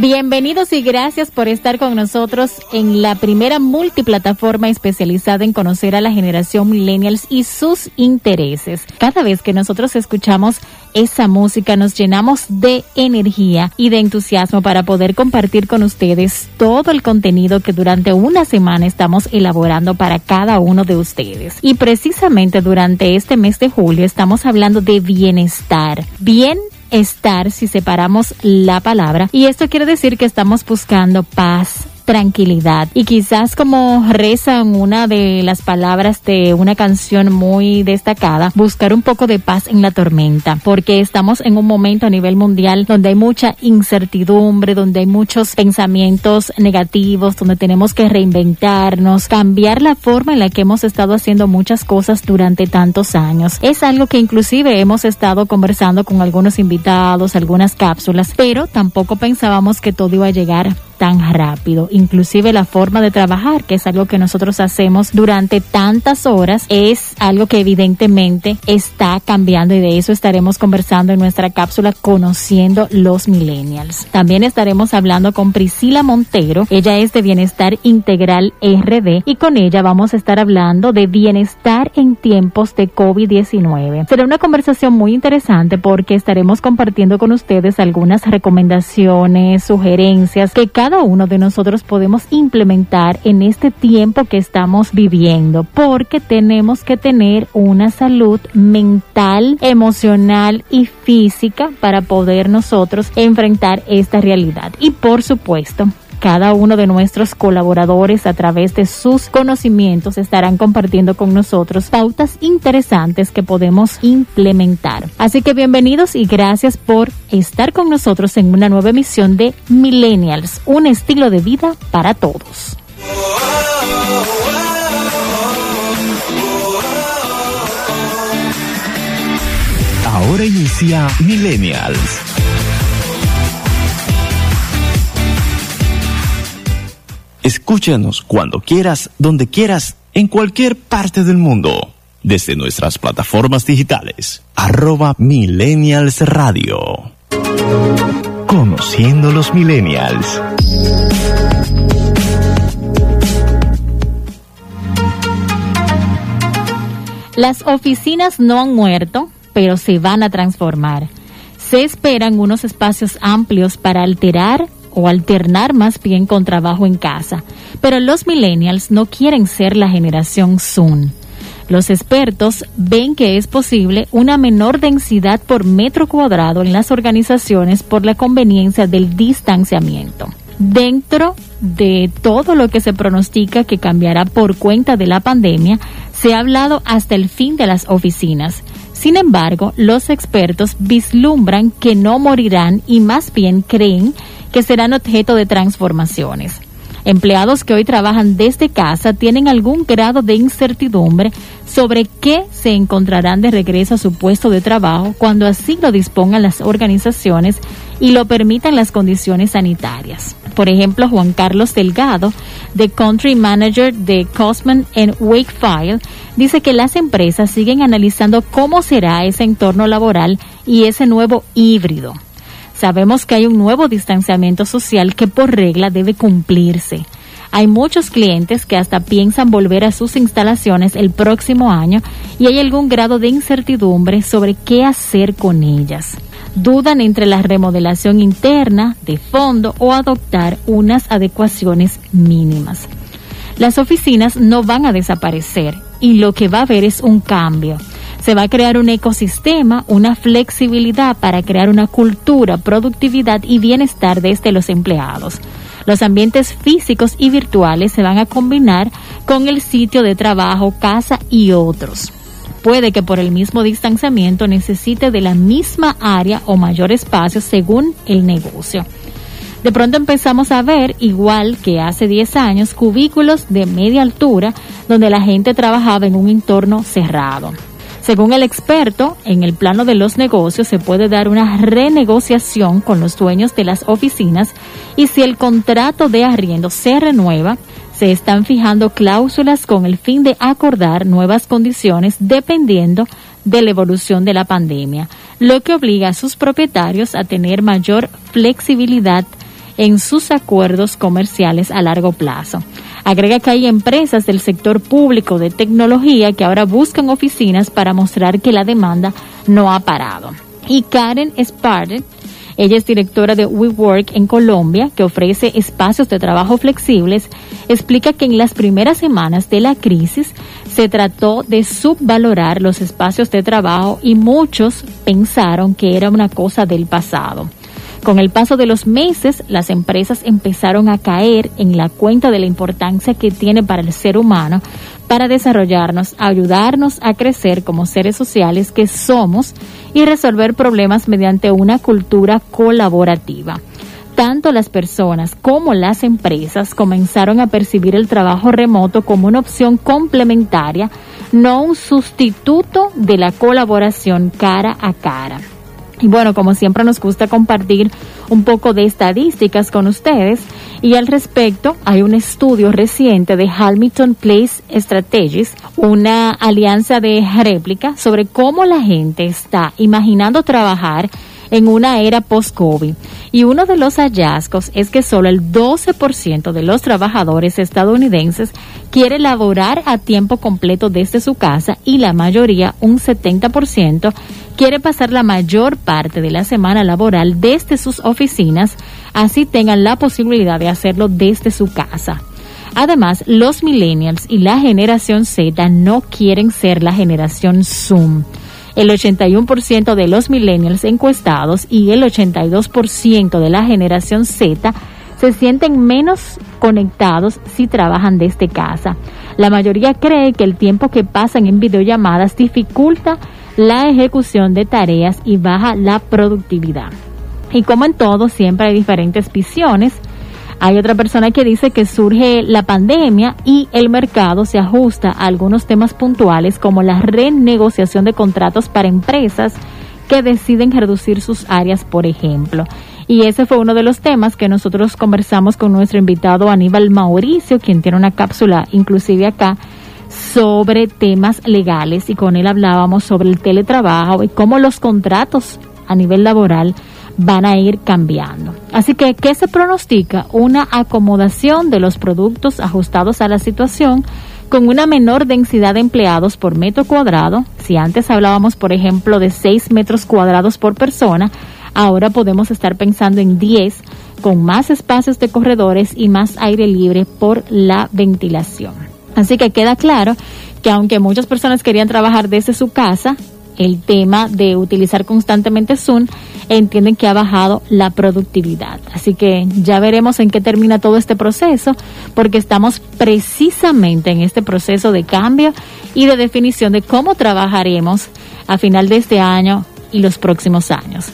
Bienvenidos y gracias por estar con nosotros en la primera multiplataforma especializada en conocer a la generación millennials y sus intereses. Cada vez que nosotros escuchamos esa música nos llenamos de energía y de entusiasmo para poder compartir con ustedes todo el contenido que durante una semana estamos elaborando para cada uno de ustedes. Y precisamente durante este mes de julio estamos hablando de bienestar. Bien estar si separamos la palabra. Y esto quiere decir que estamos buscando paz, tranquilidad. Y quizás como rezan una de las palabras de una canción muy destacada, buscar un poco de paz en la tormenta, porque estamos en un momento a nivel mundial donde hay mucha incertidumbre, donde hay muchos pensamientos negativos, donde tenemos que reinventarnos, cambiar la forma en la que hemos estado haciendo muchas cosas durante tantos años. Es algo que inclusive hemos estado conversando con algunos invitados, algunas cápsulas, pero tampoco pensábamos que todo iba a llegar tan rápido. Inclusive la forma de trabajar, que es algo que nosotros hacemos durante tantas horas, es algo que evidentemente está cambiando y de eso estaremos conversando en nuestra cápsula Conociendo los Millennials. También estaremos hablando con Priscila Montero, ella es de Bienestar Integral RD y con ella vamos a estar hablando de bienestar en tiempos de COVID-19. Será una conversación muy interesante porque estaremos compartiendo con ustedes algunas recomendaciones, sugerencias que cada cada uno de nosotros podemos implementar en este tiempo que estamos viviendo, porque tenemos que tener una salud mental, emocional y física para poder nosotros enfrentar esta realidad. Y por supuesto, cada uno de nuestros colaboradores a través de sus conocimientos estarán compartiendo con nosotros pautas interesantes que podemos implementar. Así que bienvenidos y gracias por estar con nosotros en una nueva emisión de Millennials, un estilo de vida para todos. Ahora inicia Millennials Escúchanos cuando quieras, donde quieras, en cualquier parte del mundo. Desde nuestras plataformas digitales. Arroba Millennials Radio. Conociendo los Millennials. Las oficinas no han muerto, pero se van a transformar. Se esperan unos espacios amplios para alterar o alternar más bien con trabajo en casa. Pero los millennials no quieren ser la generación Zoom. Los expertos ven que es posible una menor densidad por metro cuadrado en las organizaciones por la conveniencia del distanciamiento. Dentro de todo lo que se pronostica que cambiará por cuenta de la pandemia, se ha hablado hasta el fin de las oficinas. Sin embargo, los expertos vislumbran que no morirán y más bien creen serán objeto de transformaciones. Empleados que hoy trabajan desde casa tienen algún grado de incertidumbre sobre qué se encontrarán de regreso a su puesto de trabajo cuando así lo dispongan las organizaciones y lo permitan las condiciones sanitarias. Por ejemplo, Juan Carlos Delgado, de Country Manager de Cosman en Wakefile, dice que las empresas siguen analizando cómo será ese entorno laboral y ese nuevo híbrido Sabemos que hay un nuevo distanciamiento social que por regla debe cumplirse. Hay muchos clientes que hasta piensan volver a sus instalaciones el próximo año y hay algún grado de incertidumbre sobre qué hacer con ellas. Dudan entre la remodelación interna, de fondo o adoptar unas adecuaciones mínimas. Las oficinas no van a desaparecer y lo que va a haber es un cambio se va a crear un ecosistema, una flexibilidad para crear una cultura, productividad y bienestar desde los empleados. Los ambientes físicos y virtuales se van a combinar con el sitio de trabajo, casa y otros. Puede que por el mismo distanciamiento necesite de la misma área o mayor espacio según el negocio. de pronto empezamos a ver, igual que hace 10 años, cubículos de media altura donde la gente trabajaba en un entorno cerrado. Según el experto, en el plano de los negocios se puede dar una renegociación con los dueños de las oficinas y si el contrato de arriendo se renueva, se están fijando cláusulas con el fin de acordar nuevas condiciones dependiendo de la evolución de la pandemia, lo que obliga a sus propietarios a tener mayor flexibilidad en sus acuerdos comerciales a largo plazo. Agrega que hay empresas del sector público de tecnología que ahora buscan oficinas para mostrar que la demanda no ha parado. Y Karen Sparden, ella es directora de WeWork en Colombia, que ofrece espacios de trabajo flexibles, explica que en las primeras semanas de la crisis se trató de subvalorar los espacios de trabajo y muchos pensaron que era una cosa del pasado. Con el paso de los meses, las empresas empezaron a caer en la cuenta de la importancia que tiene para el ser humano para desarrollarnos, ayudarnos a crecer como seres sociales que somos y resolver problemas mediante una cultura colaborativa. Tanto las personas como las empresas comenzaron a percibir el trabajo remoto como una opción complementaria, no un sustituto de la colaboración cara a cara. Y bueno, como siempre nos gusta compartir un poco de estadísticas con ustedes. Y al respecto hay un estudio reciente de Hamilton Place Strategies, una alianza de réplica sobre cómo la gente está imaginando trabajar en una era post-COVID. Y uno de los hallazgos es que solo el 12% de los trabajadores estadounidenses quiere laborar a tiempo completo desde su casa y la mayoría, un 70%, quiere pasar la mayor parte de la semana laboral desde sus oficinas, así tengan la posibilidad de hacerlo desde su casa. Además, los millennials y la generación Z no quieren ser la generación Zoom el 81% de los millennials encuestados y el 82% de la generación Z se sienten menos conectados si trabajan desde casa. La mayoría cree que el tiempo que pasan en videollamadas dificulta la ejecución de tareas y baja la productividad. Y como en todo, siempre hay diferentes visiones hay otra persona que dice que surge la pandemia y el mercado se ajusta a algunos temas puntuales como la renegociación de contratos para empresas que deciden reducir sus áreas, por ejemplo. Y ese fue uno de los temas que nosotros conversamos con nuestro invitado Aníbal Mauricio, quien tiene una cápsula inclusive acá sobre temas legales y con él hablábamos sobre el teletrabajo y cómo los contratos a nivel laboral van a ir cambiando. Así que, ¿qué se pronostica? Una acomodación de los productos ajustados a la situación con una menor densidad de empleados por metro cuadrado. Si antes hablábamos, por ejemplo, de 6 metros cuadrados por persona, ahora podemos estar pensando en 10 con más espacios de corredores y más aire libre por la ventilación. Así que queda claro que aunque muchas personas querían trabajar desde su casa, el tema de utilizar constantemente Zoom, entienden que ha bajado la productividad. Así que ya veremos en qué termina todo este proceso, porque estamos precisamente en este proceso de cambio y de definición de cómo trabajaremos a final de este año y los próximos años.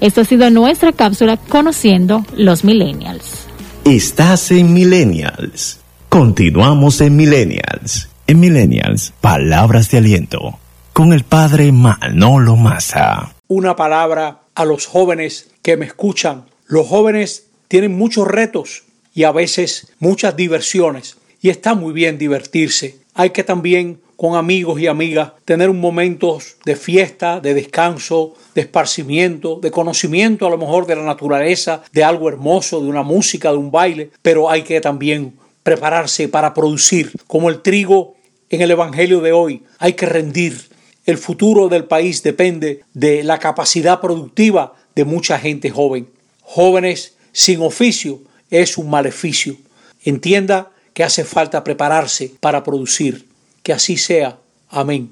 Esto ha sido nuestra cápsula Conociendo los Millennials. Estás en Millennials. Continuamos en Millennials. En Millennials, palabras de aliento con el padre Manolo Massa. Una palabra a los jóvenes que me escuchan. Los jóvenes tienen muchos retos y a veces muchas diversiones. Y está muy bien divertirse. Hay que también con amigos y amigas, tener un momentos de fiesta, de descanso, de esparcimiento, de conocimiento a lo mejor de la naturaleza, de algo hermoso, de una música, de un baile, pero hay que también prepararse para producir, como el trigo en el Evangelio de hoy, hay que rendir, el futuro del país depende de la capacidad productiva de mucha gente joven. Jóvenes sin oficio es un maleficio. Entienda que hace falta prepararse para producir. Que así sea. Amén.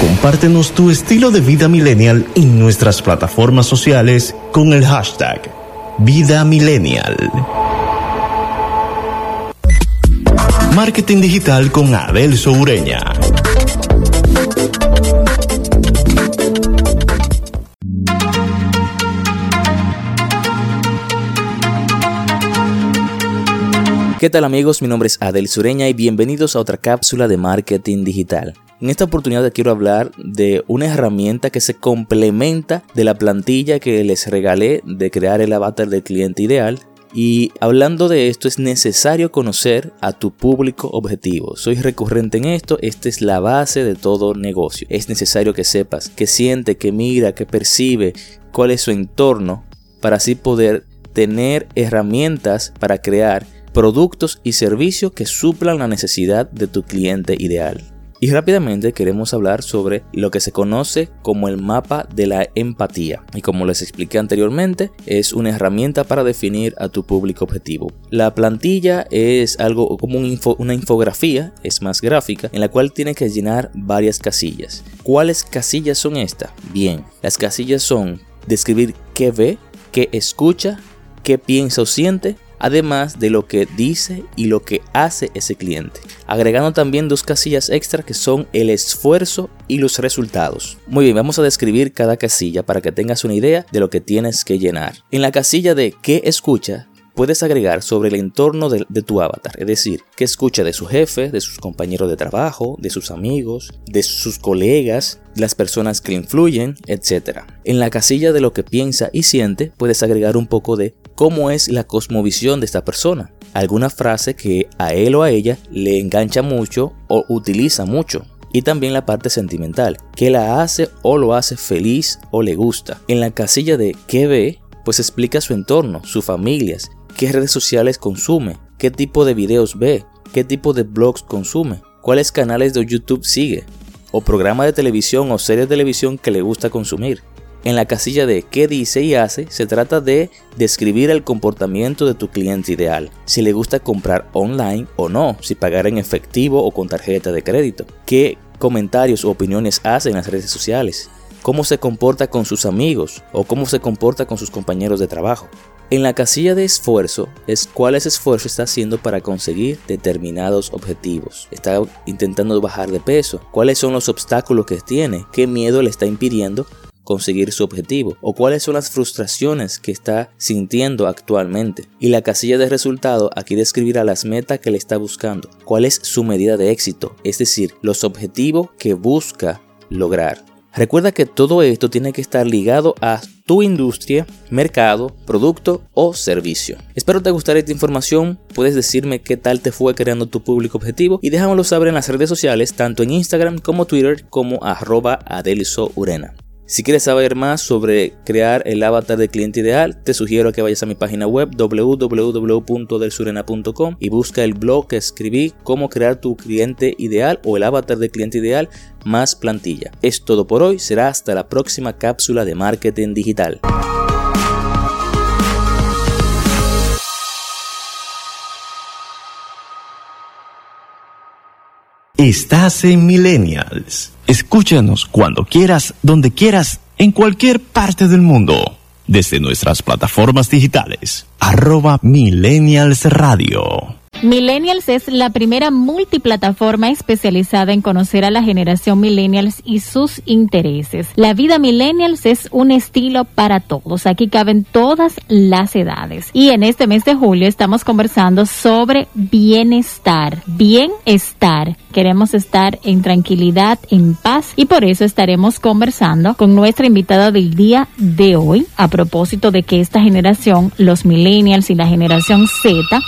Compártenos tu estilo de vida millennial en nuestras plataformas sociales con el hashtag Vida Millennial. Marketing Digital con Abel Soureña. ¿Qué tal amigos? Mi nombre es Adel Sureña y bienvenidos a otra cápsula de marketing digital. En esta oportunidad quiero hablar de una herramienta que se complementa de la plantilla que les regalé de crear el avatar del cliente ideal y hablando de esto, es necesario conocer a tu público objetivo. Soy recurrente en esto, esta es la base de todo negocio. Es necesario que sepas qué siente, qué mira, qué percibe, cuál es su entorno, para así poder tener herramientas para crear productos y servicios que suplan la necesidad de tu cliente ideal. Y rápidamente queremos hablar sobre lo que se conoce como el mapa de la empatía. Y como les expliqué anteriormente, es una herramienta para definir a tu público objetivo. La plantilla es algo como una infografía, es más gráfica, en la cual tienes que llenar varias casillas. ¿Cuáles casillas son estas? Bien, las casillas son describir qué ve, qué escucha, qué piensa o siente, además de lo que dice y lo que hace ese cliente. Agregando también dos casillas extra que son el esfuerzo y los resultados. Muy bien, vamos a describir cada casilla para que tengas una idea de lo que tienes que llenar. En la casilla de qué escucha, puedes agregar sobre el entorno de, tu avatar, es decir, qué escucha de su jefe, de sus compañeros de trabajo, de sus amigos, de sus colegas, las personas que influyen, etc. En la casilla de lo que piensa y siente, puedes agregar un poco de cómo es la cosmovisión de esta persona, alguna frase que a él o a ella le engancha mucho o utiliza mucho. Y también la parte sentimental, que la hace o lo hace feliz o le gusta. En la casilla de qué ve, pues explica su entorno, sus familias, qué redes sociales consume, qué tipo de videos ve, qué tipo de blogs consume, cuáles canales de YouTube sigue, o programa de televisión o serie de televisión que le gusta consumir. En la casilla de qué dice y hace se trata de describir el comportamiento de tu cliente ideal, si le gusta comprar online o no, si pagar en efectivo o con tarjeta de crédito, qué comentarios o opiniones hace en las redes sociales, cómo se comporta con sus amigos o cómo se comporta con sus compañeros de trabajo. En la casilla de esfuerzo es cuáles esfuerzo está haciendo para conseguir determinados objetivos. Está intentando bajar de peso. ¿Cuáles son los obstáculos que tiene? ¿Qué miedo le está impidiendo conseguir su objetivo o cuáles son las frustraciones que está sintiendo actualmente. Y la casilla de resultado aquí describirá las metas que le está buscando, cuál es su medida de éxito, es decir, los objetivos que busca lograr. Recuerda que todo esto tiene que estar ligado a tu industria, mercado, producto o servicio. Espero te gustara esta información. Puedes decirme qué tal te fue creando tu público objetivo y déjamelo saber en las redes sociales, tanto en Instagram como Twitter como arroba Urena. Si quieres saber más sobre crear el avatar de cliente ideal, te sugiero que vayas a mi página web www.delsurena.com y busca el blog que escribí cómo crear tu cliente ideal o el avatar de cliente ideal más plantilla. Es todo por hoy, será hasta la próxima cápsula de marketing digital. Estás en Millennials. Escúchanos cuando quieras, donde quieras, en cualquier parte del mundo. Desde nuestras plataformas digitales. Arroba Millennials Radio. Millennials es la primera multiplataforma especializada en conocer a la generación Millennials y sus intereses. La vida Millennials es un estilo para todos. Aquí caben todas las edades. Y en este mes de julio estamos conversando sobre bienestar. Bienestar. Queremos estar en tranquilidad, en paz y por eso estaremos conversando con nuestra invitada del día de hoy a propósito de que esta generación, los Millennials y la generación Z,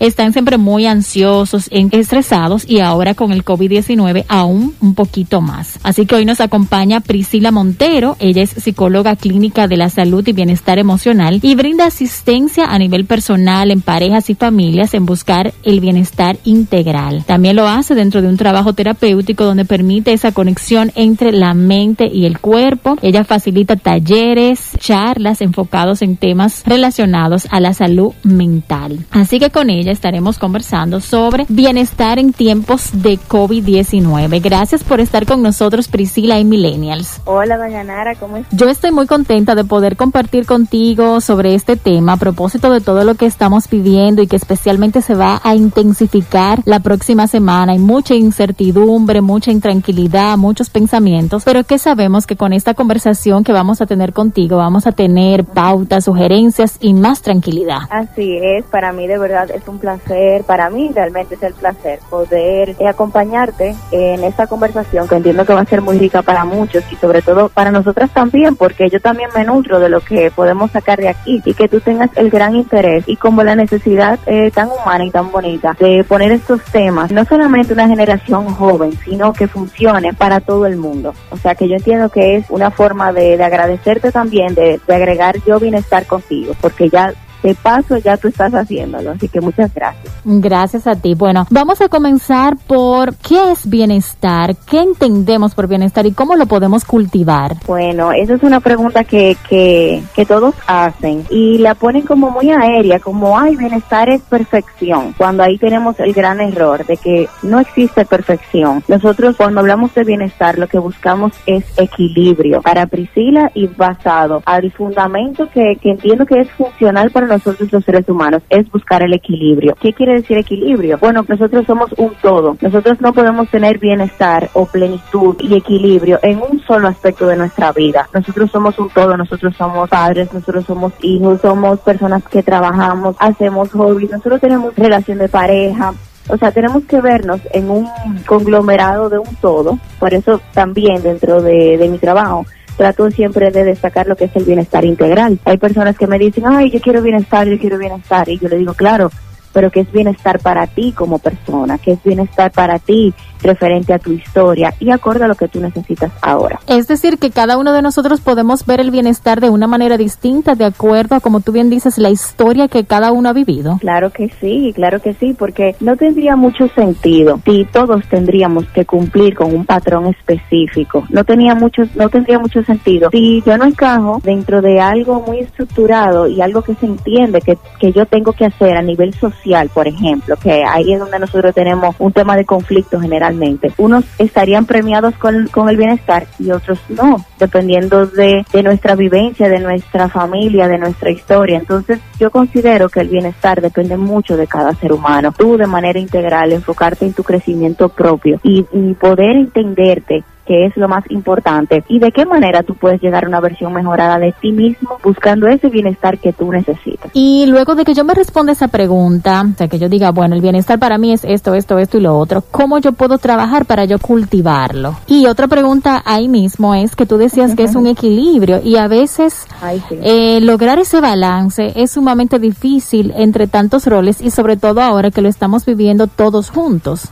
están siempre muy ansiosos, estresados y ahora con el COVID-19 aún un poquito más. Así que hoy nos acompaña Priscila Montero, ella es psicóloga clínica de la salud y bienestar emocional y brinda asistencia a nivel personal en parejas y familias en buscar el bienestar integral. También lo hace dentro de un trabajo terapéutico donde permite esa conexión entre la mente y el cuerpo. Ella facilita talleres, charlas enfocados en temas relacionados a la salud mental. Así que con ella estaremos conversando sobre bienestar en tiempos de COVID-19. Gracias por estar con nosotros, Priscila y Millennials. Hola, doña Nara, ¿cómo estás? Yo estoy muy contenta de poder compartir contigo sobre este tema a propósito de todo lo que estamos viviendo y que especialmente se va a intensificar la próxima semana. Hay mucha incertidumbre, mucha intranquilidad, muchos pensamientos, pero que sabemos que con esta conversación que vamos a tener contigo vamos a tener pautas, sugerencias y más tranquilidad. Así es, para mí de verdad es un placer, para mí realmente es el placer poder acompañarte en esta conversación que entiendo que va a ser muy rica para muchos y sobre todo para nosotras también, porque yo también me nutro de lo que podemos sacar de aquí y que tú tengas el gran interés y como la necesidad eh, tan humana y tan bonita de poner estos temas, no solamente una generación joven, sino que funcione para todo el mundo. O sea que yo entiendo que es una forma de, agradecerte también, de, de agregar yo bienestar contigo, porque ya de paso ya tú estás haciéndolo. Así que muchas gracias. Gracias a ti. Bueno, vamos a comenzar por qué es bienestar, qué entendemos por bienestar y cómo lo podemos cultivar. Bueno, esa es una pregunta que, que, que todos hacen y la ponen como muy aérea, como, ay, bienestar es perfección, cuando ahí tenemos el gran error de que no existe perfección. Nosotros cuando hablamos de bienestar lo que buscamos es equilibrio para Priscila y basado al fundamento que, que entiendo que es funcional para nosotros los seres humanos es buscar el equilibrio. ¿Qué quiere decir equilibrio? Bueno, nosotros somos un todo. Nosotros no podemos tener bienestar o plenitud y equilibrio en un solo aspecto de nuestra vida. Nosotros somos un todo, nosotros somos padres, nosotros somos hijos, somos personas que trabajamos, hacemos hobbies, nosotros tenemos relación de pareja, o sea, tenemos que vernos en un conglomerado de un todo. Por eso también dentro de, de mi trabajo trato siempre de destacar lo que es el bienestar integral. Hay personas que me dicen, ay, yo quiero bienestar, yo quiero bienestar. Y yo le digo, claro, pero que es bienestar para ti como persona, que es bienestar para ti referente a tu historia y acorde a lo que tú necesitas ahora. Es decir, que cada uno de nosotros podemos ver el bienestar de una manera distinta de acuerdo a, como tú bien dices, la historia que cada uno ha vivido. Claro que sí, claro que sí, porque no tendría mucho sentido si todos tendríamos que cumplir con un patrón específico. No tenía mucho, no tendría mucho sentido si yo no encajo dentro de algo muy estructurado y algo que se entiende que, que yo tengo que hacer a nivel social, por ejemplo, que ahí es donde nosotros tenemos un tema de conflicto general unos estarían premiados con, con el bienestar y otros no, dependiendo de, de nuestra vivencia, de nuestra familia, de nuestra historia. Entonces yo considero que el bienestar depende mucho de cada ser humano. Tú de manera integral enfocarte en tu crecimiento propio y, y poder entenderte que es lo más importante, y de qué manera tú puedes llegar a una versión mejorada de ti mismo buscando ese bienestar que tú necesitas. Y luego de que yo me responda esa pregunta, o sea, que yo diga, bueno, el bienestar para mí es esto, esto, esto y lo otro, ¿cómo yo puedo trabajar para yo cultivarlo? Y otra pregunta ahí mismo es que tú decías que es un equilibrio y a veces eh, lograr ese balance es sumamente difícil entre tantos roles y sobre todo ahora que lo estamos viviendo todos juntos.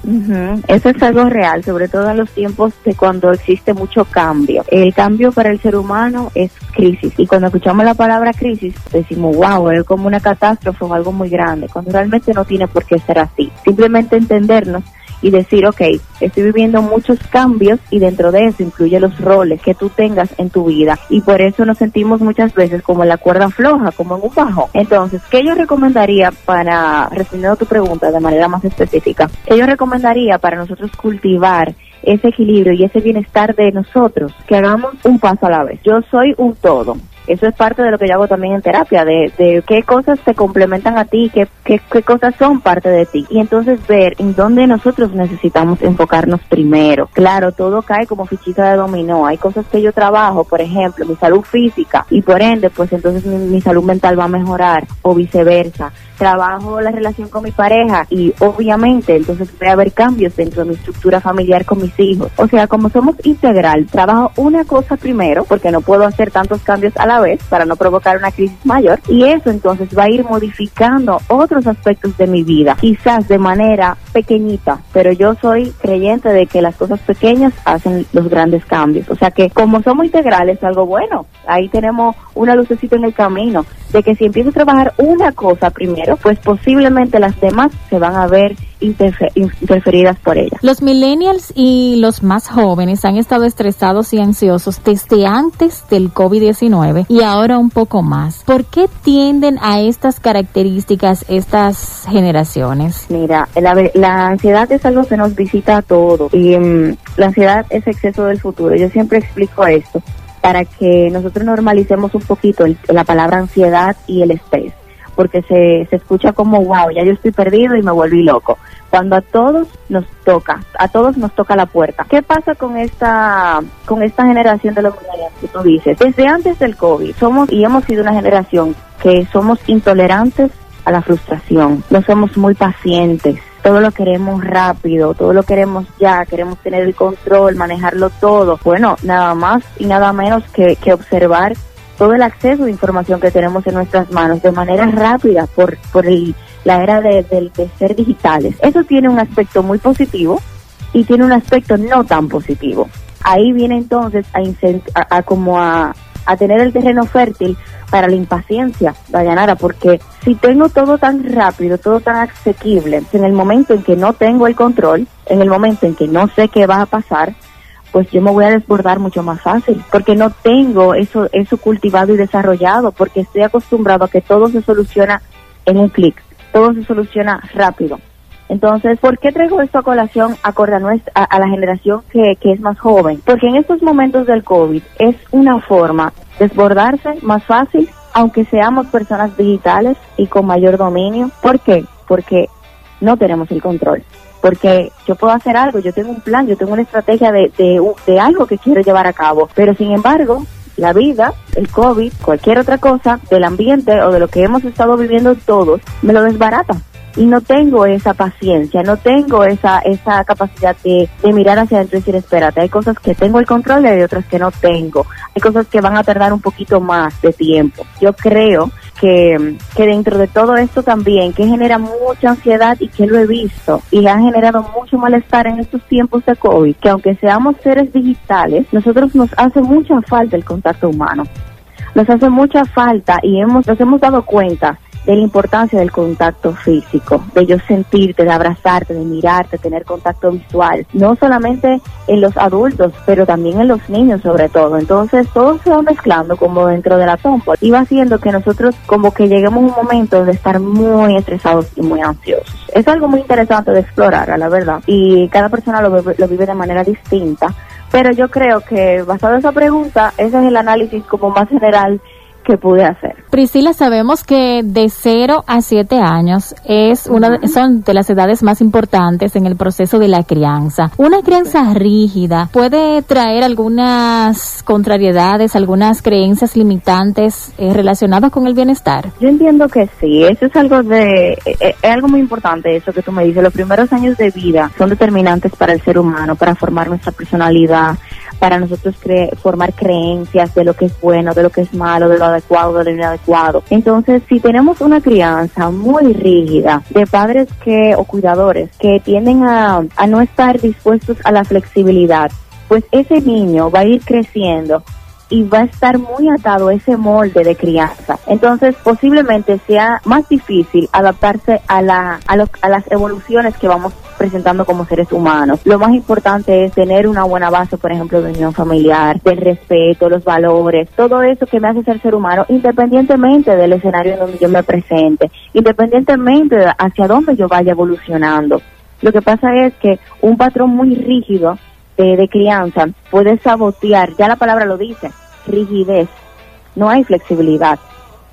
Eso es algo real, sobre todo en los tiempos de cuando existe mucho cambio. El cambio para el ser humano es crisis. Y cuando escuchamos la palabra crisis, decimos, wow, es como una catástrofe o algo muy grande, cuando realmente no tiene por qué ser así. Simplemente entendernos y decir, ok, estoy viviendo muchos cambios y dentro de eso incluye los roles que tú tengas en tu vida y por eso nos sentimos muchas veces como en la cuerda floja, como en un bajo. Entonces, ¿qué yo recomendaría para, respondiendo a tu pregunta de manera más específica, qué yo recomendaría para nosotros cultivar ese equilibrio y ese bienestar de nosotros, que hagamos un paso a la vez. Yo soy un todo. Eso es parte de lo que yo hago también en terapia, de, de qué cosas te complementan a ti, qué, qué, qué, cosas son parte de ti. Y entonces ver en dónde nosotros necesitamos enfocarnos primero. Claro, todo cae como fichita de dominó. Hay cosas que yo trabajo, por ejemplo, mi salud física, y por ende, pues entonces mi, mi salud mental va a mejorar, o viceversa trabajo la relación con mi pareja y obviamente entonces puede haber cambios dentro de mi estructura familiar con mis hijos. O sea, como somos integral, trabajo una cosa primero porque no puedo hacer tantos cambios a la vez para no provocar una crisis mayor y eso entonces va a ir modificando otros aspectos de mi vida, quizás de manera pequeñita, pero yo soy creyente de que las cosas pequeñas hacen los grandes cambios. O sea que como somos integrales, algo bueno. Ahí tenemos una lucecita en el camino de que si empiezo a trabajar una cosa primero, pues posiblemente las demás se van a ver interferidas por ella. Los millennials y los más jóvenes han estado estresados y ansiosos desde antes del COVID-19 y ahora un poco más. ¿Por qué tienden a estas características estas generaciones? Mira, la, ansiedad es algo que nos visita a todos y mm, la ansiedad es exceso del futuro. Yo siempre explico esto para que nosotros normalicemos un poquito la palabra ansiedad y el estrés porque se, se escucha como, wow, ya yo estoy perdido y me volví loco. Cuando a todos nos toca, a todos nos toca la puerta. ¿Qué pasa con esta, con esta generación de los que tú dices? Desde antes del COVID somos y hemos sido una generación que somos intolerantes a la frustración. No somos muy pacientes. Todo lo queremos rápido, todo lo queremos ya, queremos tener el control, manejarlo todo. Bueno, nada más y nada menos que, que observar todo el acceso de información que tenemos en nuestras manos de manera rápida por, por la era de, de, ser digitales. Eso tiene un aspecto muy positivo y tiene un aspecto no tan positivo. Ahí viene entonces a, a, como a, a tener el terreno fértil para la impaciencia, Dayanara, porque si tengo todo tan rápido, todo tan asequible, en el momento en que no tengo el control, en el momento en que no sé qué va a pasar, pues yo me voy a desbordar mucho más fácil, porque no tengo eso, eso cultivado y desarrollado, porque estoy acostumbrado a que todo se soluciona en un clic, todo se soluciona rápido. Entonces, ¿por qué traigo esto a colación acorde a, nuestra, a, la generación que, que, es más joven? Porque en estos momentos del COVID es una forma de desbordarse más fácil, aunque seamos personas digitales y con mayor dominio. ¿Por qué? Porque no tenemos el control. Porque yo puedo hacer algo, yo tengo un plan, yo tengo una estrategia de, de, de algo que quiero llevar a cabo, pero sin embargo, la vida, el COVID, cualquier otra cosa del ambiente o de lo que hemos estado viviendo todos, me lo desbarata. Y no tengo esa paciencia, no tengo esa esa capacidad de, de, mirar hacia adentro y decir, espérate, hay cosas que tengo el control y hay otras que no tengo, hay cosas que van a tardar un poquito más de tiempo. Yo creo que, que dentro de todo esto también, que genera mucha ansiedad y que lo he visto y ha generado mucho malestar en estos tiempos de COVID, que aunque seamos seres digitales, nosotros nos hace mucha falta el contacto humano. Nos hace mucha falta y hemos, nos hemos dado cuenta de la importancia del contacto físico, de yo sentirte, de abrazarte, de mirarte, tener contacto visual, no solamente en los adultos, pero también en los niños sobre todo. Entonces todo se va mezclando como dentro de la tompa y va haciendo que nosotros como que lleguemos a un momento de estar muy estresados y muy ansiosos. Es algo muy interesante de explorar, a la verdad, y cada persona lo, lo vive de manera distinta, pero yo creo que basado en esa pregunta, ese es el análisis como más general que pude hacer. Priscila, sabemos que de 0 a 7 años es una son de las edades más importantes en el proceso de la crianza. Una crianza rígida puede traer algunas contrariedades, algunas creencias limitantes eh, relacionadas con el bienestar. Yo entiendo que sí, eso es algo de eh, eh, es algo muy importante eso que tú me dices. Los primeros años de vida son determinantes para el ser humano, para formar nuestra personalidad, para nosotros formar creencias de lo que es bueno, de lo que es malo, de lo adecuado, de lo inadecuado. Entonces, si tenemos una crianza muy rígida de padres que o cuidadores que tienden a, a no estar dispuestos a la flexibilidad, pues ese niño va a ir creciendo y va a estar muy atado a ese molde de crianza. Entonces, posiblemente sea más difícil adaptarse a, la, a, a las evoluciones que vamos presentando como seres humanos. Lo más importante es tener una buena base, por ejemplo, de unión familiar, del respeto, los valores, todo eso que me hace ser ser humano, independientemente del escenario en donde yo me presente, independientemente de hacia dónde yo vaya evolucionando. Lo que pasa es que un patrón muy rígido de, crianza puede sabotear, ya la palabra lo dice, rigidez, no hay flexibilidad,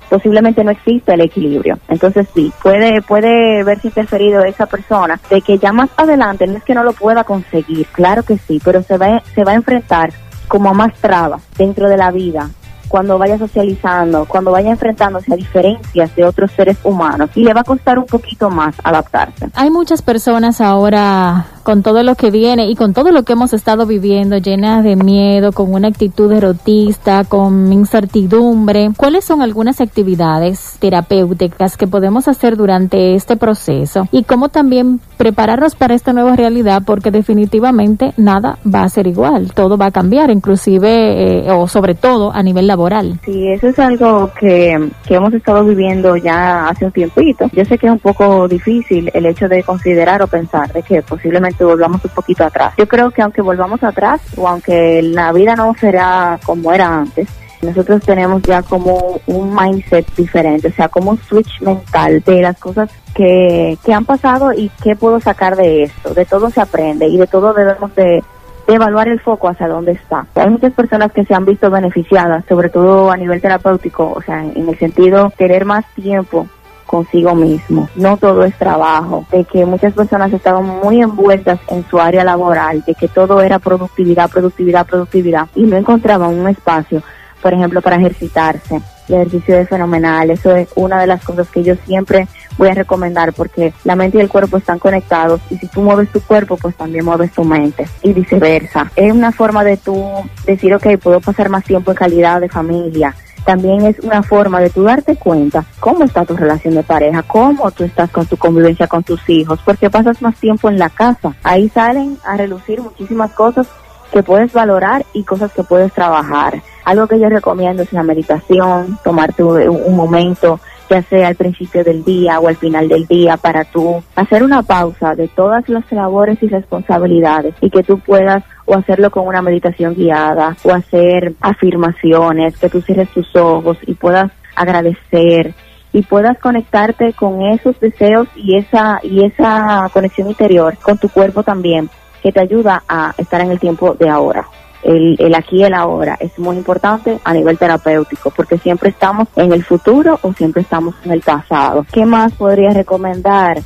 posiblemente no existe el equilibrio. Entonces sí, puede, puede verse interferido esa persona de que ya más adelante no es que no lo pueda conseguir, claro que sí, pero se va, se va a enfrentar como a más trabas dentro de la vida cuando vaya socializando, cuando vaya enfrentándose a diferencias de otros seres humanos y le va a costar un poquito más adaptarse. Hay muchas personas ahora con todo lo que viene y con todo lo que hemos estado viviendo, llenas de miedo, con una actitud erotista, con incertidumbre. ¿Cuáles son algunas actividades terapéuticas que podemos hacer durante este proceso? Y cómo también prepararnos para esta nueva realidad, porque definitivamente nada va a ser igual, todo va a cambiar, inclusive eh, o sobre todo a nivel laboral. Sí, eso es algo que, que hemos estado viviendo ya hace un tiempito. Yo sé que es un poco difícil el hecho de considerar o pensar de que posiblemente volvamos un poquito atrás. Yo creo que aunque volvamos atrás o aunque la vida no será como era antes, nosotros tenemos ya como un mindset diferente, o sea, como un switch mental de las cosas que, que han pasado y qué puedo sacar de esto. De todo se aprende y de todo debemos de evaluar el foco hacia dónde está. Hay muchas personas que se han visto beneficiadas, sobre todo a nivel terapéutico, o sea, en el sentido de tener más tiempo consigo mismo. No todo es trabajo, de que muchas personas estaban muy envueltas en su área laboral, de que todo era productividad, productividad, productividad y no encontraban un espacio, por ejemplo, para ejercitarse. El ejercicio es fenomenal, eso es una de las cosas que yo siempre voy a recomendar porque la mente y el cuerpo están conectados y si tú mueves tu cuerpo, pues también mueves tu mente y viceversa. Es una forma de tú decir, ok, puedo pasar más tiempo en calidad de familia, también es una forma de tú darte cuenta cómo está tu relación de pareja, cómo tú estás con tu convivencia con tus hijos, porque pasas más tiempo en la casa. Ahí salen a relucir muchísimas cosas que puedes valorar y cosas que puedes trabajar. Algo que yo recomiendo es la meditación, tomarte un momento ya sea al principio del día o al final del día, para tú hacer una pausa de todas las labores y responsabilidades y que tú puedas o hacerlo con una meditación guiada o hacer afirmaciones, que tú cierres tus ojos y puedas agradecer y puedas conectarte con esos deseos y esa y esa conexión interior con tu cuerpo también que te ayuda a estar en el tiempo de ahora el, aquí y el ahora es muy importante a nivel terapéutico porque siempre estamos en el futuro o siempre estamos en el pasado. ¿Qué más podría recomendar?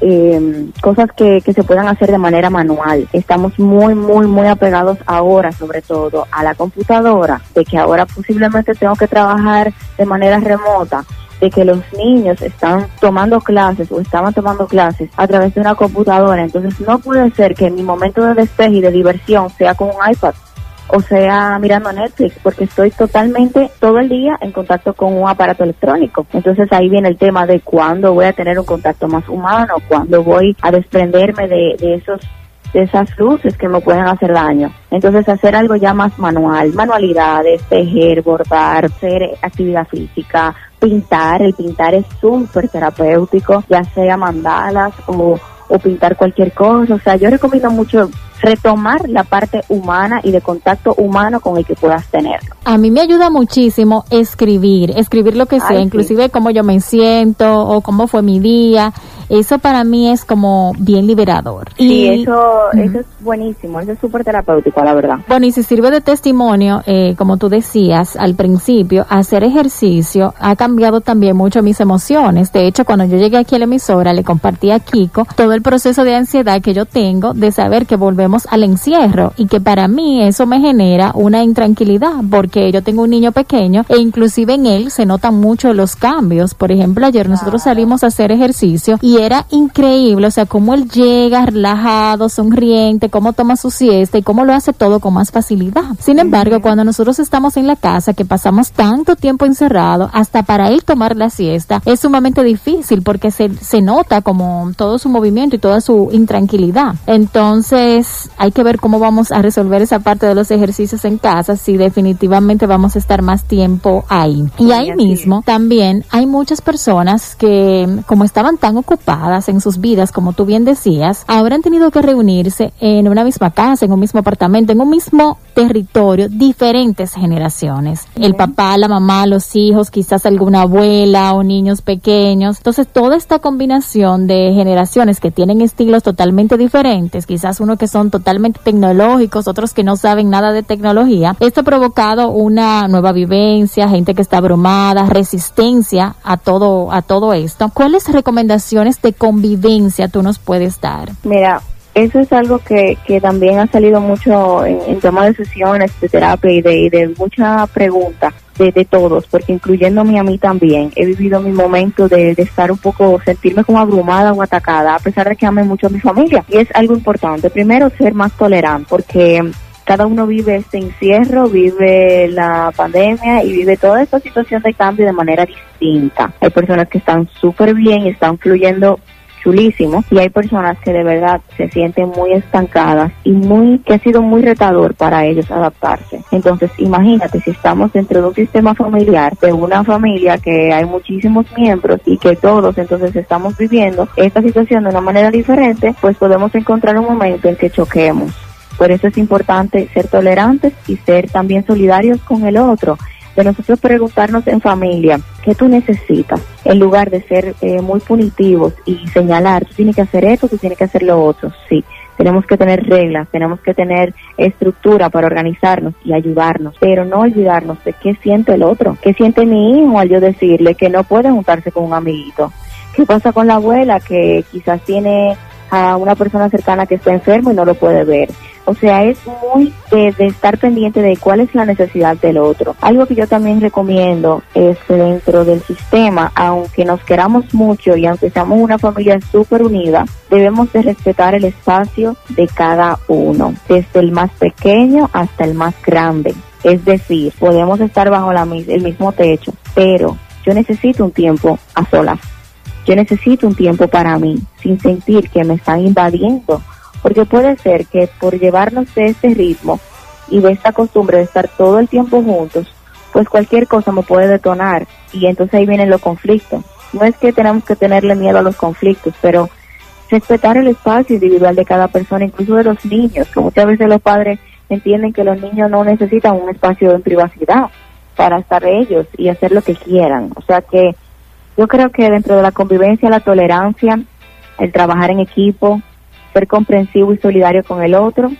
Eh, cosas que, que se puedan hacer de manera manual. Estamos muy, muy, muy apegados ahora, sobre todo, a la computadora, de que ahora posiblemente tengo que trabajar de manera remota de que los niños están tomando clases o estaban tomando clases a través de una computadora. Entonces no puede ser que mi momento de despeje y de diversión sea con un iPad o sea mirando Netflix, porque estoy totalmente todo el día en contacto con un aparato electrónico. Entonces ahí viene el tema de cuándo voy a tener un contacto más humano, cuándo voy a desprenderme de, de esos de esas luces que me pueden hacer daño. Entonces hacer algo ya más manual, manualidades, tejer, bordar, hacer actividad física, pintar, el pintar es súper terapéutico, ya sea mandalas o, o pintar cualquier cosa. O sea, yo recomiendo mucho retomar la parte humana y de contacto humano con el que puedas tener. A mí me ayuda muchísimo escribir, escribir lo que sea, inclusive cómo yo me siento o cómo fue mi día. Eso para mí es como bien liberador. Sí, y, eso, eso es buenísimo, eso es súper terapéutico, la verdad. Bueno, y si sirve de testimonio, eh, como tú decías al principio, hacer ejercicio ha cambiado también mucho mis emociones. De hecho, cuando yo llegué aquí a la emisora, le compartí a Kiko todo el proceso de ansiedad que yo tengo de saber que volvemos al encierro y que para mí eso me genera una intranquilidad porque yo tengo un niño pequeño e inclusive en él se notan mucho los cambios. Por ejemplo, ayer nosotros salimos a hacer ejercicio y era increíble, o sea, cómo él llega relajado, sonriente, cómo toma su siesta y cómo lo hace todo con más facilidad. Sin embargo, cuando nosotros estamos en la casa, que pasamos tanto tiempo encerrado, hasta para él tomar la siesta, es sumamente difícil porque se, se nota como todo su movimiento y toda su intranquilidad. Entonces, hay que ver cómo vamos a resolver esa parte de los ejercicios en casa, si definitivamente vamos a estar más tiempo ahí. Y ahí mismo también hay muchas personas que, como estaban tan ocupadas en sus vidas, como tú bien decías, ahora han tenido que reunirse en una misma casa, en un mismo apartamento, en un mismo territorio, diferentes generaciones. El papá, la mamá, los hijos, quizás alguna abuela o niños pequeños. Entonces, toda esta combinación de generaciones que tienen estilos totalmente diferentes, quizás uno que son totalmente tecnológicos, otros que no saben nada de tecnología. Esto ha provocado una nueva vivencia, gente que está abrumada, resistencia a todo, a todo esto. ¿Cuáles recomendaciones de convivencia tú nos puedes dar? Mira, eso es algo que, que también ha salido mucho en, en tema de sesiones de terapia y de, y de mucha pregunta de, todos, porque incluyéndome a mí también, he vivido mi momento de, de, estar un poco, sentirme como abrumada o atacada, a pesar de que ame mucho a mi familia. Y es algo importante. Primero, ser más tolerante, porque cada uno vive este encierro, vive la pandemia y vive toda esta situación de cambio de manera distinta. Hay personas que están súper bien y están fluyendo chulísimo y hay personas que de verdad se sienten muy estancadas y muy que ha sido muy retador para ellos adaptarse. Entonces, imagínate si estamos dentro de un sistema familiar, de una familia que hay muchísimos miembros y que todos entonces estamos viviendo esta situación de una manera diferente, pues podemos encontrar un momento en que choquemos. Por eso es importante ser tolerantes y ser también solidarios con el otro de nosotros preguntarnos en familia qué tú necesitas, en lugar de ser eh, muy punitivos y señalar, tú tienes que hacer esto, tú tienes que hacer lo otro. Sí, tenemos que tener reglas, tenemos que tener estructura para organizarnos y ayudarnos, pero no olvidarnos de qué siente el otro, qué siente mi hijo al yo decirle que no puede juntarse con un amiguito. ¿Qué pasa con la abuela que quizás tiene a una persona cercana que está enfermo y no lo puede ver? O sea, es muy de, estar pendiente de cuál es la necesidad del otro. Algo que yo también recomiendo es que dentro del sistema, aunque nos queramos mucho y aunque seamos una familia súper unida, debemos de respetar el espacio de cada uno, desde el más pequeño hasta el más grande. Es decir, podemos estar bajo la, el mismo techo, pero yo necesito un tiempo a solas. Yo necesito un tiempo para mí, sin sentir que me están invadiendo porque puede ser que por llevarnos de este ritmo y de esta costumbre de estar todo el tiempo juntos, pues cualquier cosa me puede detonar y entonces ahí vienen los conflictos. No es que tenemos que tenerle miedo a los conflictos, pero respetar el espacio individual de cada persona, incluso de los niños, que muchas veces los padres entienden que los niños no necesitan un espacio de privacidad para estar ellos y hacer lo que quieran. O sea que yo creo que dentro de la convivencia, la tolerancia, el trabajar en equipo, ser comprensivo y solidario con el otro,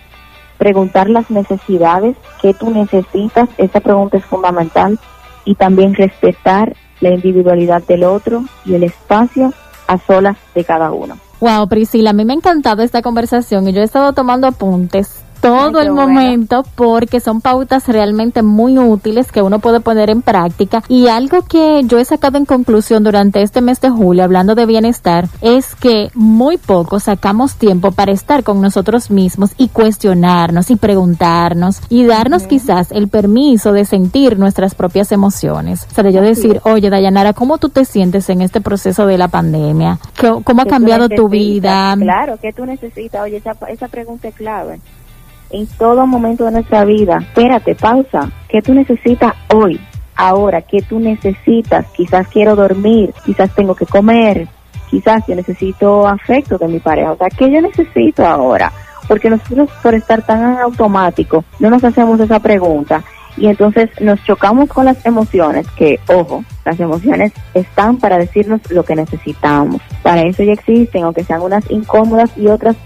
preguntar las necesidades que tú necesitas, esa pregunta es fundamental, y también respetar la individualidad del otro y el espacio a solas de cada uno. Wow, Priscila, a mí me ha encantado esta conversación y yo he estado tomando apuntes todo el momento porque son pautas realmente muy útiles que uno puede poner en práctica y algo que yo he sacado en conclusión durante este mes de julio hablando de bienestar es que muy poco sacamos tiempo para estar con nosotros mismos y cuestionarnos y preguntarnos y darnos quizás el permiso de sentir nuestras propias emociones. O sea, de yo decir, oye Dayanara, ¿cómo tú te sientes en este proceso de la pandemia? ¿Cómo ha cambiado tu vida? Claro, ¿qué tú necesitas? Oye, esa, esa pregunta es clave en todo momento de nuestra vida. Espérate, pausa. ¿Qué tú necesitas hoy? Ahora, ¿qué tú necesitas? Quizás quiero dormir, quizás tengo que comer, quizás yo necesito afecto de mi pareja. O sea, ¿qué yo necesito ahora? Porque nosotros por estar tan automático no nos hacemos esa pregunta y entonces nos chocamos con las emociones que, ojo, las emociones están para decirnos lo que necesitamos. Para eso ya existen, aunque sean unas incómodas y otras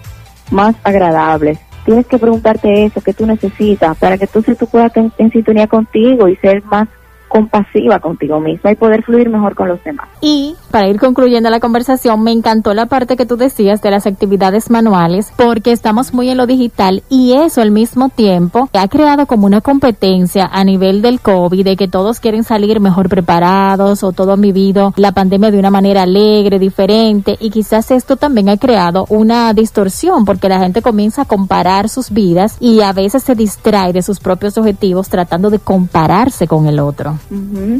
más agradables tienes que preguntarte eso, que tú necesitas, para que tú, tú puedas estar en sintonía contigo y ser más compasiva contigo misma y poder fluir mejor con los demás. Y para ir concluyendo la conversación, me encantó la parte que tú decías de las actividades manuales, porque estamos muy en lo digital y eso al mismo tiempo ha creado como una competencia a nivel del COVID, de que todos quieren salir mejor preparados o todo han vivido la pandemia de una manera alegre, diferente, y quizás esto también ha creado una distorsión, porque la gente comienza a comparar sus vidas y a veces se distrae de sus propios objetivos tratando de compararse con el otro.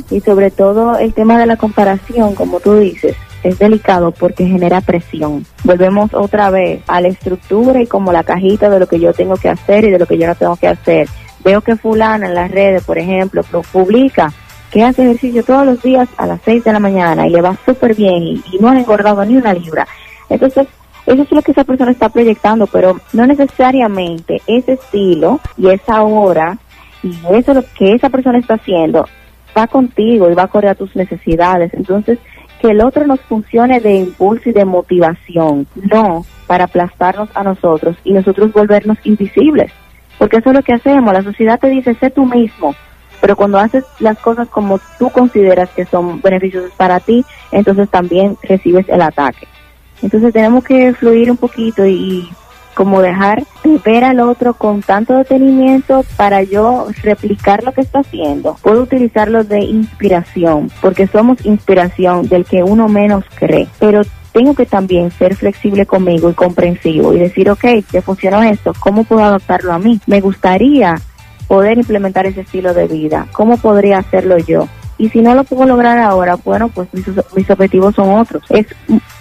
Y sobre todo el tema de la comparación, como tú dices, es delicado porque genera presión. Volvemos otra vez a la estructura y como la cajita de lo que yo tengo que hacer y de lo que yo no tengo que hacer. Veo que fulana en las redes, por ejemplo, publica que hace ejercicio todos los días a las 6 de la mañana y le va súper bien y, y, no ha engordado ni una libra. Entonces, eso es lo que esa persona está proyectando, pero no necesariamente ese estilo y esa hora y eso lo que esa persona está haciendo va contigo y va a correr a tus necesidades. Entonces, que el otro nos funcione de impulso y de motivación, no para aplastarnos a nosotros y nosotros volvernos invisibles. Porque eso es lo que hacemos. La sociedad te dice, sé tú mismo. Pero cuando haces las cosas como tú consideras que son beneficiosas para ti, entonces también recibes el ataque. Entonces tenemos que fluir un poquito y como dejar de ver al otro con tanto detenimiento para yo replicar lo que está haciendo. Puedo utilizarlo de inspiración, porque somos inspiración del que uno menos cree, pero tengo que también ser flexible conmigo y comprensivo y decir, ok, ya funcionó esto, ¿cómo puedo adaptarlo a mí? Me gustaría poder implementar ese estilo de vida, ¿cómo podría hacerlo yo? Y si no lo puedo lograr ahora, bueno, pues mis, mis objetivos son otros. Es,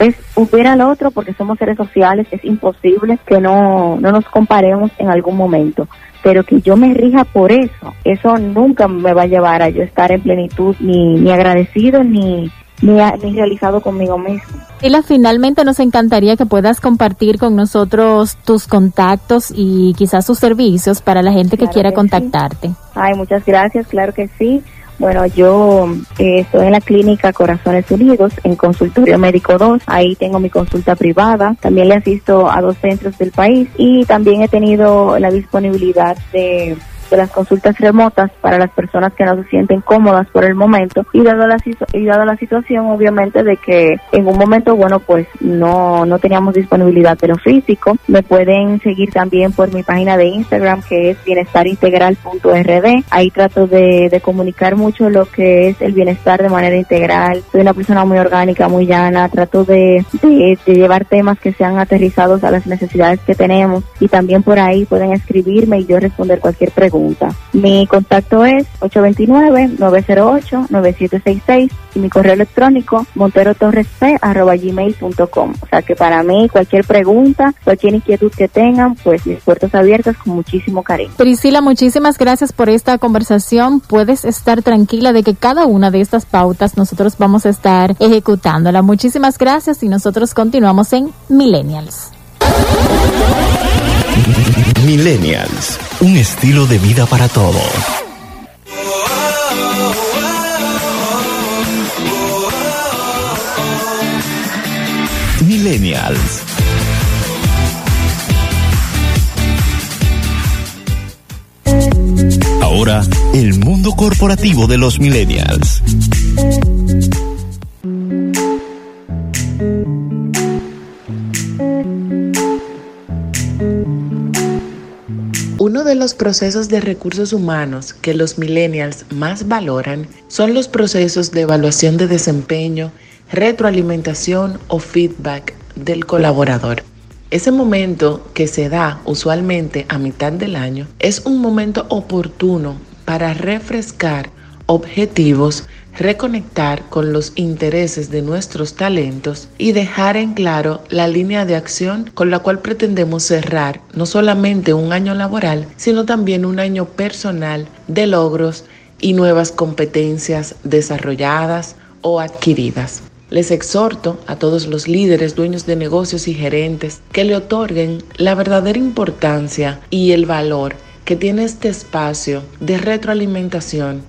es ver al otro porque somos seres sociales, es imposible que no, no nos comparemos en algún momento. Pero que yo me rija por eso, eso nunca me va a llevar a yo estar en plenitud, ni, ni agradecido, ni, ni, ni, realizado conmigo mismo. Y finalmente nos encantaría que puedas compartir con nosotros tus contactos y quizás tus servicios para la gente que quiera contactarte. Ay, muchas gracias, claro que sí. Bueno, yo eh, estoy en la clínica Corazones Unidos, en Consultorio Médico 2. Ahí tengo mi consulta privada. También le asisto a dos centros del país y también he tenido la disponibilidad de de las consultas remotas para las personas que no se sienten cómodas por el momento y dado la, y dado la situación obviamente de que en un momento, bueno, pues no, no teníamos disponibilidad de lo físico, me pueden seguir también por mi página de Instagram que es bienestarintegral.rd. Ahí trato de, comunicar mucho lo que es el bienestar de manera integral. Soy una persona muy orgánica, muy llana, trato de llevar temas que sean aterrizados a las necesidades que tenemos y también por ahí pueden escribirme y yo responder cualquier pregunta. Mi contacto es 829-908-9766 y mi correo electrónico monterotorresp.gmail.com. O sea que para mí cualquier pregunta, cualquier inquietud que tengan, pues mis puertas abiertas con muchísimo cariño. Priscila, muchísimas gracias por esta conversación. Puedes estar tranquila de que cada una de estas pautas nosotros vamos a estar ejecutándola. Muchísimas gracias y nosotros continuamos en Millennials. Millennials, un estilo de vida para todos. Millennials. Ahora, el mundo corporativo de los millennials. Los procesos de recursos humanos que los millennials más valoran son los procesos de evaluación de desempeño, retroalimentación o feedback del colaborador. Ese momento que se da usualmente a mitad del año es un momento oportuno para refrescar objetivos, reconectar con los intereses de nuestros talentos y dejar en claro la línea de acción con la cual pretendemos cerrar no solamente un año laboral, sino también un año personal de logros y nuevas competencias desarrolladas o adquiridas. Les exhorto a todos los líderes, dueños de negocios y gerentes que le otorguen la verdadera importancia y el valor que tiene este espacio de retroalimentación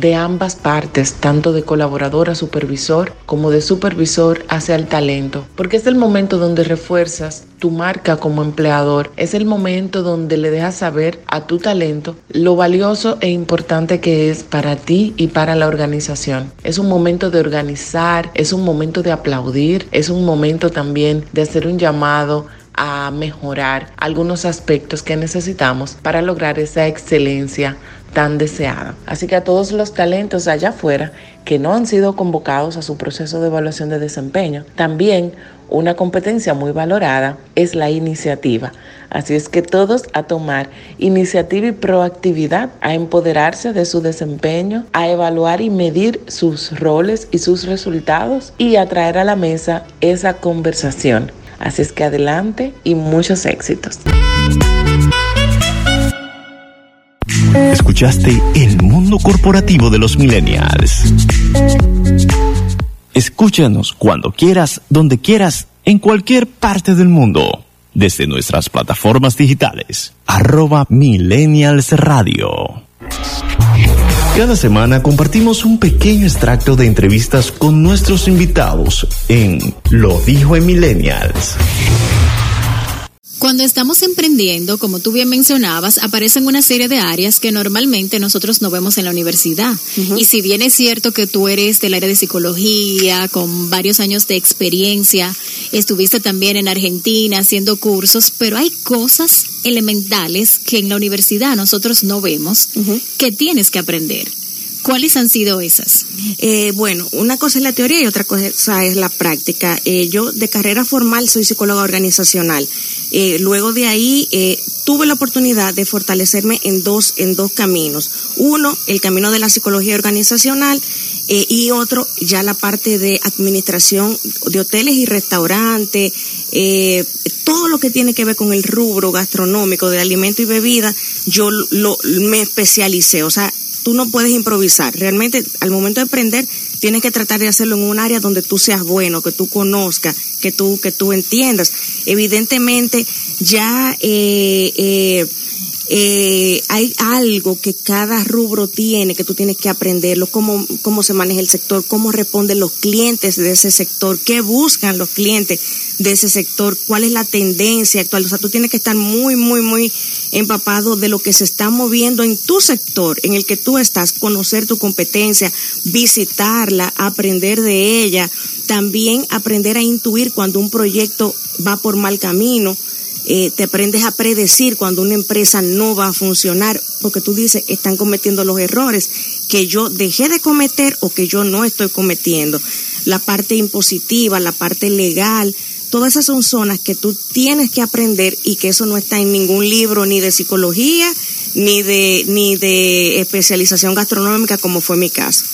de ambas partes, tanto de colaborador a supervisor como de supervisor hacia el talento, porque es el momento donde refuerzas tu marca como empleador, es el momento donde le dejas saber a tu talento lo valioso e importante que es para ti y para la organización. Es un momento de organizar, es un momento de aplaudir, es un momento también de hacer un llamado a mejorar algunos aspectos que necesitamos para lograr esa excelencia tan deseada. Así que a todos los talentos allá afuera que no han sido convocados a su proceso de evaluación de desempeño, también una competencia muy valorada es la iniciativa. Así es que todos a tomar iniciativa y proactividad, a empoderarse de su desempeño, a evaluar y medir sus roles y sus resultados y a traer a la mesa esa conversación. Así es que adelante y muchos éxitos. Escuchaste El Mundo Corporativo de los Millennials. Escúchanos cuando quieras, donde quieras, en cualquier parte del mundo. Desde nuestras plataformas digitales. Arroba Millennials Radio. Cada semana compartimos un pequeño extracto de entrevistas con nuestros invitados en Lo dijo en Millennials. Cuando estamos emprendiendo, como tú bien mencionabas, aparecen una serie de áreas que normalmente nosotros no vemos en la universidad. Y si bien es cierto que tú eres del área de psicología, con varios años de experiencia, estuviste también en Argentina haciendo cursos, pero hay cosas elementales que en la universidad nosotros no vemos que tienes que aprender. ¿Cuáles han sido esas? Eh, bueno, una cosa es la teoría y otra cosa es la práctica. Eh, yo de carrera formal soy psicóloga organizacional. Eh, luego de ahí eh, tuve la oportunidad de fortalecerme en dos, en dos caminos. Uno, el camino de la psicología organizacional y otro, ya la parte de administración de hoteles y restaurantes, todo lo que tiene que ver con el rubro gastronómico de alimento y bebida, yo lo, me especialicé. O sea, tú no puedes improvisar. Realmente, al momento de aprender, tienes que tratar de hacerlo en un área donde tú seas bueno, que tú conozcas, que tú, que tú entiendas. Evidentemente, ya eh, eh, eh, hay algo que cada rubro tiene que tú tienes que aprenderlo, cómo, cómo se maneja el sector, cómo responden los clientes de ese sector, qué buscan los clientes de ese sector, cuál es la tendencia actual. O sea, tú tienes que estar muy, muy, muy empapado de lo que se está moviendo en tu sector, en el que tú estás, conocer tu competencia, visitarla, aprender de ella, también aprender a intuir cuando un proyecto va por mal camino eh, te aprendes a predecir cuando una empresa no va a funcionar, porque tú dices, están cometiendo los errores que yo dejé de cometer o que yo no estoy cometiendo. La parte impositiva, la parte legal, todas esas son zonas que tú tienes que aprender y que eso no está en ningún libro ni de psicología ni de ni de especialización gastronómica como fue mi caso.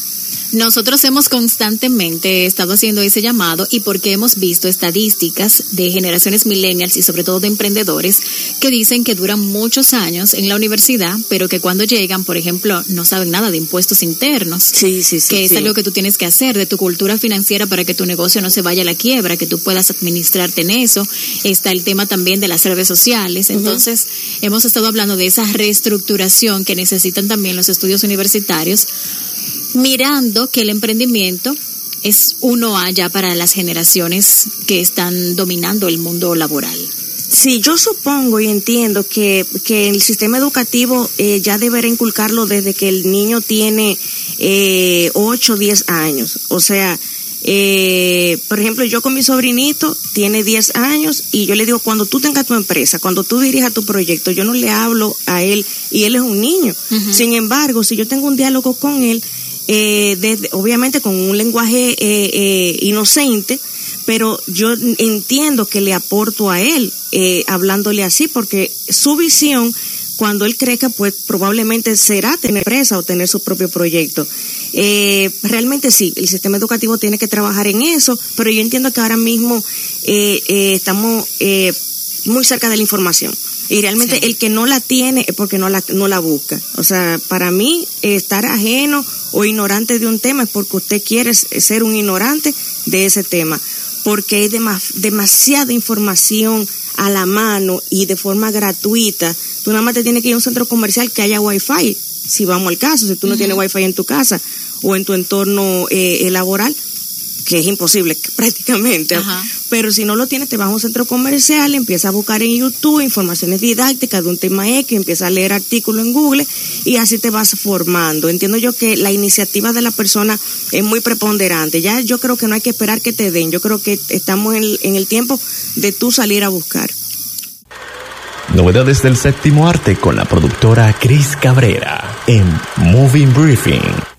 Nosotros hemos constantemente estado haciendo ese llamado y porque hemos visto estadísticas de generaciones millennials y sobre todo de emprendedores que dicen que duran muchos años en la universidad, pero que cuando llegan, por ejemplo, no saben nada de impuestos internos. Sí, sí, sí. Que es algo que tú tienes que hacer de tu cultura financiera para que tu negocio no se vaya a la quiebra, que tú puedas administrarte en eso. Está el tema también de las redes sociales. Entonces, hemos estado hablando de esa reestructuración que necesitan también los estudios universitarios mirando que el emprendimiento es uno allá para las generaciones que están dominando el mundo laboral. Sí, yo supongo y entiendo que, que el sistema educativo eh, ya deberá inculcarlo desde que el niño tiene eh, 8 o 10 años. O sea, eh, por ejemplo, yo con mi sobrinito tiene 10 años y yo le digo, cuando tú tengas tu empresa, cuando tú dirijas tu proyecto, yo no le hablo a él y él es un niño. Sin embargo, si yo tengo un diálogo con él, eh, obviamente con un lenguaje eh, eh, inocente, pero yo entiendo que le aporto a él eh, hablándole así, porque su visión, cuando él crezca, pues probablemente será tener empresa o tener su propio proyecto. realmente sí, el sistema educativo tiene que trabajar en eso, pero yo entiendo que ahora mismo estamos muy cerca de la información. Y realmente el que no la tiene es porque no la, no la busca. O sea, para mí, estar ajeno o ignorante de un tema es porque usted quiere ser un ignorante de ese tema. Porque hay demasiada información a la mano y de forma gratuita. Tú nada más te tienes que ir a un centro comercial que haya wifi, si vamos al caso, si tú no tienes wifi en tu casa o en tu entorno eh, laboral, que es imposible prácticamente. Pero si no lo tienes, te vas a un centro comercial, empieza a buscar en YouTube informaciones didácticas de un tema X, empieza a leer artículos en Google y así te vas formando. Entiendo yo que la iniciativa de la persona es muy preponderante. Ya yo creo que no hay que esperar que te den. Yo creo que estamos en, en el tiempo de tú salir a buscar. Novedades del séptimo arte con la productora Cris Cabrera en Moving Briefing.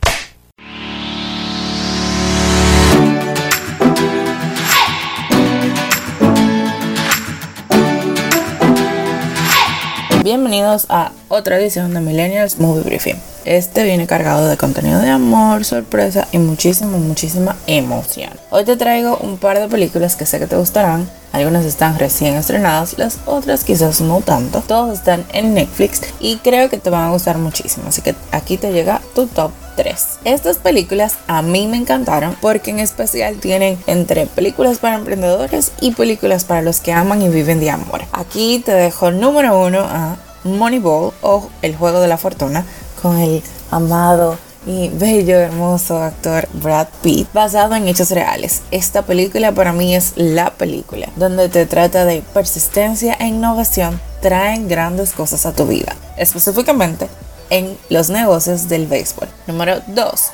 Bienvenidos a otra edición de Millennials Movie Briefing. Este viene cargado de contenido de amor, sorpresa y muchísima, muchísima emoción. Hoy te traigo un par de películas que sé que te gustarán. Algunas están recién estrenadas, las otras quizás no tanto. Todas están en Netflix y creo que te van a gustar muchísimo. Así que aquí te llega tu top 3. Estas películas a mí me encantaron porque en especial tienen entre películas para emprendedores y películas para los que aman y viven de amor. Aquí te dejo número uno a Moneyball o El Juego de la Fortuna con el amado y bello, hermoso actor Brad Pitt, basado en hechos reales. Esta película para mí es la película, donde te trata de persistencia e innovación traen grandes cosas a tu vida, específicamente en los negocios del béisbol. Número 2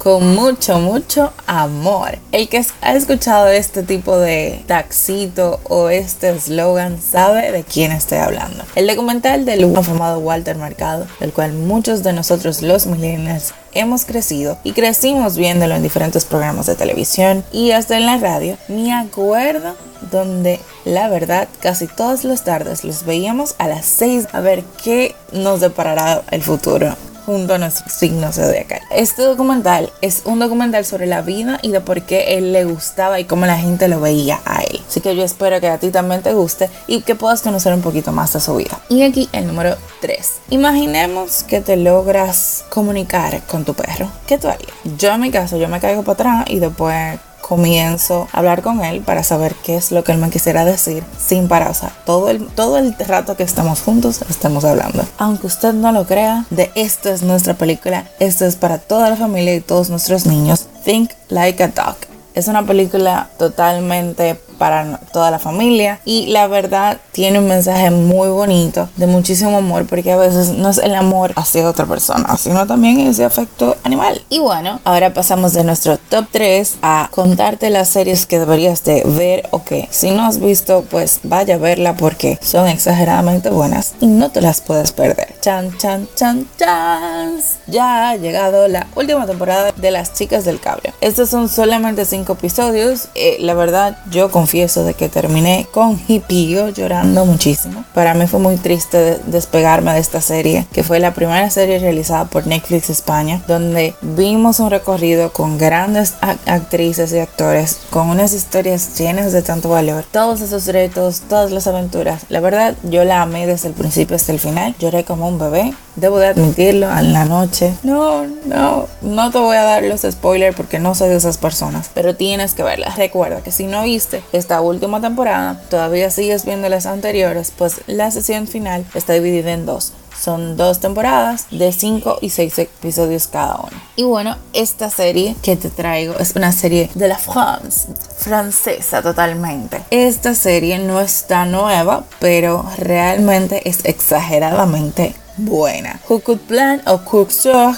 con mucho, mucho amor. El que ha escuchado este tipo de taxito o este eslogan sabe de quién estoy hablando. El documental del afamado Walter Mercado, del cual muchos de nosotros los millennials hemos crecido y crecimos viéndolo en diferentes programas de televisión y hasta en la radio, me acuerdo donde la verdad casi todas las tardes los veíamos a las 6 a ver qué nos deparará el futuro junto a nuestro signo zodiacal. Este documental es un documental sobre la vida y de por qué él le gustaba y cómo la gente lo veía a él. Así que yo espero que a ti también te guste y que puedas conocer un poquito más de su vida. Y aquí el número 3. Imaginemos que te logras comunicar con tu perro. ¿Qué tú harías? Yo en mi caso, yo me caigo para atrás y después comienzo a hablar con él para saber qué es lo que él me quisiera decir sin parar. O sea, todo el, todo el rato que estamos juntos estamos hablando. Aunque usted no lo crea, de esto es nuestra película. Esto es para toda la familia y todos nuestros niños. Think like a dog. Es una película totalmente para toda la familia. Y la verdad tiene un mensaje muy bonito de muchísimo amor porque a veces no es el amor hacia otra persona sino también ese afecto animal. Y bueno ahora pasamos de nuestro top 3 a contarte las series que deberías de ver o que si no has visto pues vaya a verla porque son exageradamente buenas y no te las puedes perder. Chan chan chan chan ya ha llegado la última temporada de las chicas del cable estos son solamente 5 episodios. Eh, la verdad yo confío confieso de que terminé con hipío llorando muchísimo. Para mí fue muy triste despegarme de esta serie, que fue la primera serie realizada por Netflix España, donde vimos un recorrido con grandes actrices y actores, con unas historias llenas de tanto valor. Todos esos retos, todas las aventuras. La verdad, yo la amé desde el principio hasta el final. Lloré como un bebé. Debo de admitirlo, en la noche. No, no, no te voy a dar los spoilers porque no soy de esas personas, pero tienes que verla. Recuerda que si no viste esta última temporada, todavía sigues viendo las anteriores, pues la sesión final está dividida en dos. Son dos temporadas de 5 y 6 episodios cada uno. Y bueno, esta serie que te traigo es una serie de la France, francesa totalmente. Esta serie no está nueva, pero realmente es exageradamente buena. Who Could Plan o Cook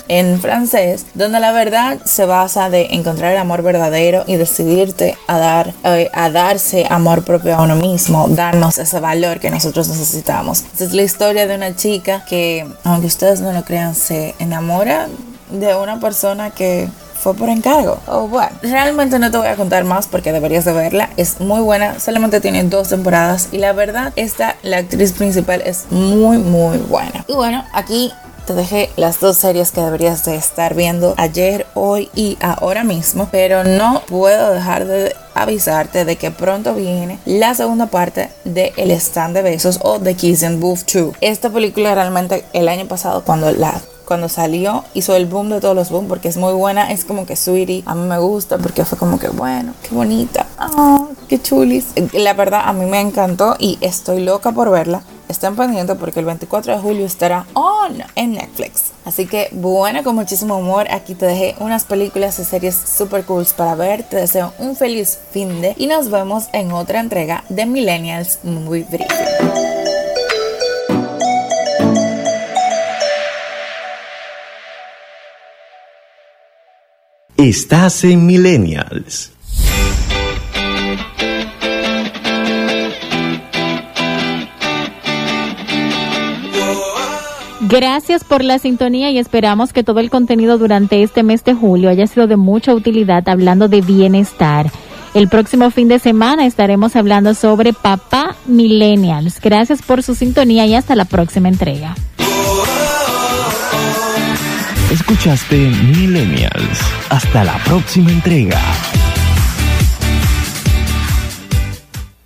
en francés, donde la verdad se basa de encontrar el amor verdadero y decidirte a dar eh, a darse amor propio a uno mismo, darnos ese valor que nosotros necesitamos. Esta es la historia de una chica que, aunque ustedes no lo crean, se enamora de una persona que fue por encargo. Oh, bueno, realmente no te voy a contar más porque deberías de verla. Es muy buena, solamente tiene dos temporadas y la verdad, esta, la actriz principal es muy, muy buena. Y bueno, aquí te dejé las dos series que deberías de estar viendo ayer, hoy y ahora mismo, pero no puedo dejar de avisarte de que pronto viene la segunda parte de El Stand de Besos o The Kiss and Booth 2. Esta película realmente el año pasado cuando la cuando salió hizo el boom de todos los boom porque es muy buena, es como que sweetie, a mí me gusta porque fue como que bueno, qué bonita, oh, qué chulis. La verdad a mí me encantó y estoy loca por verla. Están pendientes porque el 24 de julio estará on en Netflix. Así que buena con muchísimo humor. Aquí te dejé unas películas y series super cool para ver. Te deseo un feliz fin de y nos vemos en otra entrega de Millennials Movie Briefing. Estás en Millennials. Gracias por la sintonía y esperamos que todo el contenido durante este mes de julio haya sido de mucha utilidad hablando de bienestar. El próximo fin de semana estaremos hablando sobre Papá Millennials. Gracias por su sintonía y hasta la próxima entrega. Escuchaste Millennials. Hasta la próxima entrega.